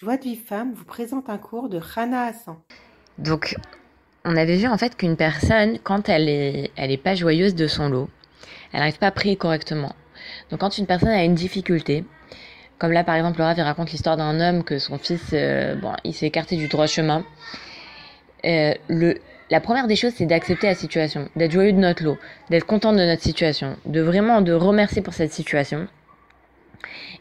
Joie de vie femme vous présente un cours de Rana Hassan. Donc, on avait vu en fait qu'une personne, quand elle est, elle est pas joyeuse de son lot, elle n'arrive pas à prier correctement. Donc, quand une personne a une difficulté, comme là par exemple, Laura raconte l'histoire d'un homme que son fils, euh, bon, il s'est écarté du droit chemin. Euh, la première des choses, c'est d'accepter la situation, d'être joyeux de notre lot, d'être content de notre situation, de vraiment de remercier pour cette situation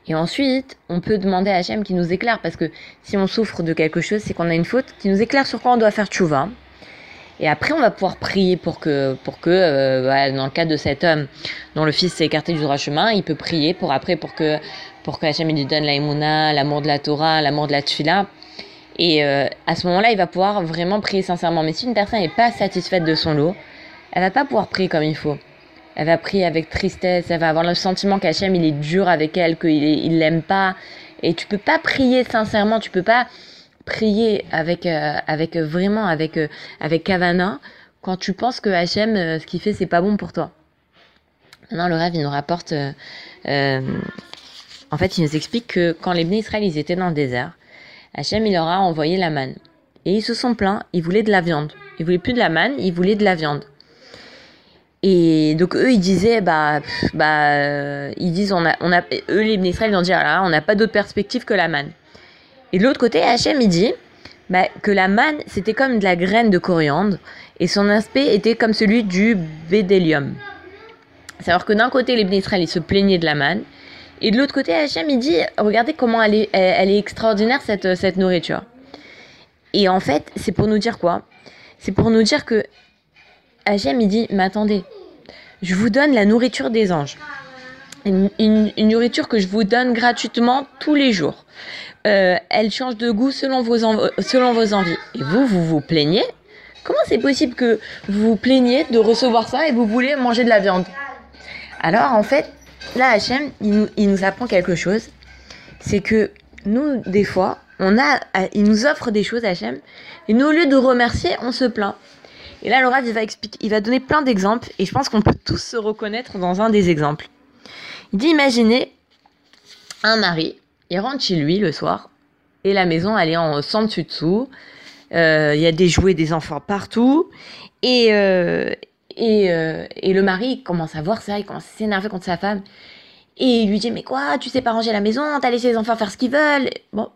et ensuite, on peut demander à Hachem qui nous éclaire, parce que si on souffre de quelque chose, c'est qu'on a une faute, qui nous éclaire sur quoi on doit faire tchouva. Et après, on va pouvoir prier pour que, pour que euh, dans le cas de cet homme dont le fils s'est écarté du droit chemin, il peut prier pour après, pour que, pour que Hachem lui donne la l'amour de la Torah, l'amour de la tfila. Et euh, à ce moment-là, il va pouvoir vraiment prier sincèrement. Mais si une personne n'est pas satisfaite de son lot, elle va pas pouvoir prier comme il faut elle va prier avec tristesse, elle va avoir le sentiment qu'Hachem il est dur avec elle, qu'il il l'aime pas. Et tu peux pas prier sincèrement, tu peux pas prier avec euh, avec vraiment avec euh, avec Kavana quand tu penses que Hachem euh, ce qu'il fait c'est pas bon pour toi. Maintenant le rêve il nous rapporte en fait il nous explique que quand les bénis Israël ils étaient dans le désert, Hachem il leur a envoyé la manne et ils se sont plaints, ils voulaient de la viande. Ils voulaient plus de la manne, ils voulaient de la viande. Et donc eux ils disaient bah bah euh, ils disent on a on a eux les ministres ils ont dit ah on n'a pas d'autre perspective que la manne. Et de l'autre côté Hachem il dit bah, que la manne c'était comme de la graine de coriandre et son aspect était comme celui du bédélium. C'est alors que d'un côté les ministres ils se plaignaient de la manne et de l'autre côté Hachem il dit regardez comment elle est est extraordinaire cette cette nourriture. Et en fait c'est pour nous dire quoi? C'est pour nous dire que Hachem, il dit, mais attendez, je vous donne la nourriture des anges. Une, nourriture que je vous donne gratuitement tous les jours. Euh, elle change de goût selon vos, envies. Et vous, vous vous plaignez? Comment c'est possible que vous vous plaigniez de recevoir ça et vous voulez manger de la viande? Alors, en fait, là, Hachem, il nous, il nous apprend quelque chose. C'est que nous, des fois, on a, il nous offre des choses, Hachem, et nous, au lieu de remercier, on se plaint. Et là, Laura, il va, expliquer, il va donner plein d'exemples et je pense qu'on peut tous se reconnaître dans un des exemples. Il dit imaginez un mari, il rentre chez lui le soir et la maison, elle est en sans dessus dessous. Euh, il y a des jouets des enfants partout et, euh, et, euh, et le mari commence à voir ça, il commence à s'énerver contre sa femme et il lui dit mais quoi, tu sais pas ranger la maison, t'as laissé les enfants faire ce qu'ils veulent. Bon,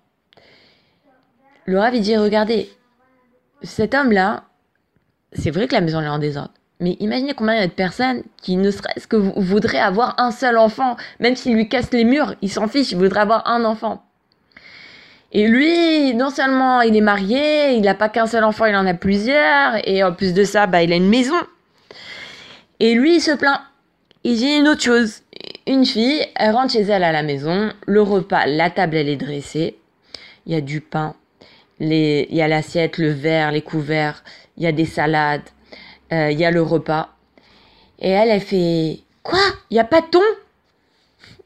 Laura lui dit regardez, cet homme-là, c'est vrai que la maison est en désordre. Mais imaginez combien il y a de personnes qui ne serait-ce que voudraient avoir un seul enfant. Même s'il lui casse les murs, il s'en fiche, il voudrait avoir un enfant. Et lui, non seulement il est marié, il n'a pas qu'un seul enfant, il en a plusieurs. Et en plus de ça, bah, il a une maison. Et lui, il se plaint. Il dit une autre chose. Une fille, elle rentre chez elle à la maison, le repas, la table, elle est dressée. Il y a du pain, il y a l'assiette, le verre, les couverts, il y a des salades, euh, il y a le repas. Et elle, elle fait Quoi? Il n'y a pas de thon?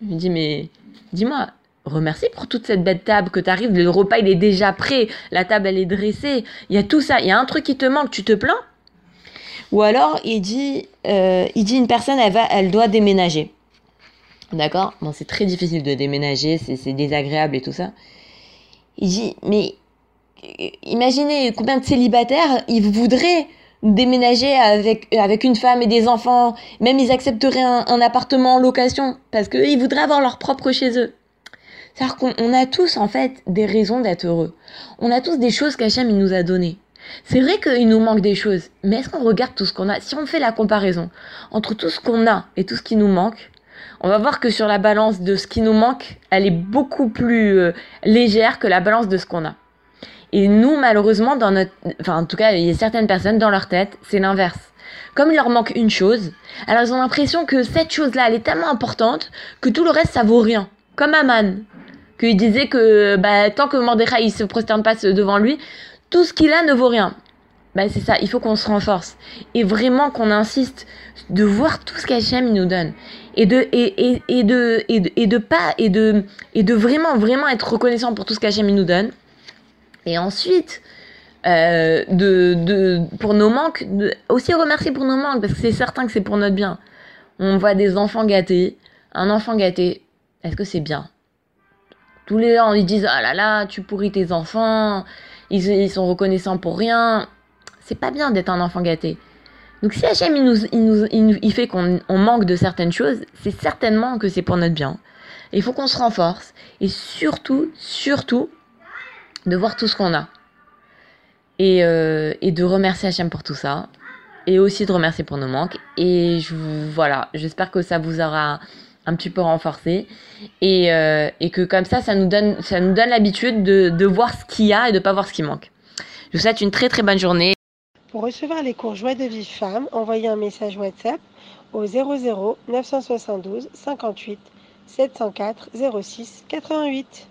Je me dis Mais dis-moi, remercie pour toute cette belle table que tu arrives. Le repas, il est déjà prêt. La table, elle est dressée. Il y a tout ça. Il y a un truc qui te manque, tu te plains? Ou alors, il dit, euh, il dit une personne, elle, va, elle doit déménager. D'accord? Bon, c'est très difficile de déménager, c'est désagréable et tout ça. Il dit, mais imaginez combien de célibataires ils voudraient déménager avec, avec une femme et des enfants, même ils accepteraient un, appartement en location parce qu'ils voudraient avoir leur propre chez eux. C'est-à-dire qu'on a tous en fait des raisons d'être heureux. On a tous des choses qu'Hachem il nous a données. C'est vrai qu'il nous manque des choses, mais est-ce qu'on regarde tout ce qu'on a? Si on fait la comparaison entre tout ce qu'on a et tout ce qui nous manque, on va voir que sur la balance de ce qui nous manque, elle est beaucoup plus euh, légère que la balance de ce qu'on a. Et nous, malheureusement, dans notre, enfin, en tout cas, il y a certaines personnes dans leur tête, c'est l'inverse. Comme il leur manque une chose, alors ils ont l'impression que cette chose-là, elle est tellement importante que tout le reste, ça vaut rien. Comme Aman, qu'il disait que bah, tant que Mordechai il se prosterne pas devant lui, tout ce qu'il a ne vaut rien. Bah, c'est ça, il faut qu'on se renforce. Et vraiment qu'on insiste de voir tout ce qu'Hachem nous donne. Et de, et, et, de, et, de, et de pas, et de, et de vraiment, vraiment être reconnaissant pour tout ce qu'Hachem nous donne. Et ensuite, euh, de, de, pour nos manques, aussi remercier pour nos manques, parce que c'est certain que c'est pour notre bien. On voit des enfants gâtés. Un enfant gâté, est-ce que c'est bien? Tous les ans, ils disent, ah là là, tu pourris tes enfants, ils, ils sont reconnaissants pour rien. C'est pas bien d'être un enfant gâté. Donc si Hachem, il, il, nous, il, nous, il fait qu'on on manque de certaines choses, c'est certainement que c'est pour notre bien. Il faut qu'on se renforce. Et surtout, surtout, de voir tout ce qu'on a. Et, euh, et de remercier Hachem pour tout ça. Et aussi de remercier pour nos manques. Et je, voilà, j'espère que ça vous aura un petit peu renforcé. Et, euh, et que comme ça, ça nous donne, ça nous donne l'habitude de, de voir ce qu'il y a et de pas voir ce qui manque. Je vous souhaite une très très bonne journée. Pour recevoir les cours Joie de vie femme, envoyez un message WhatsApp au 00 972 58 704 06 88.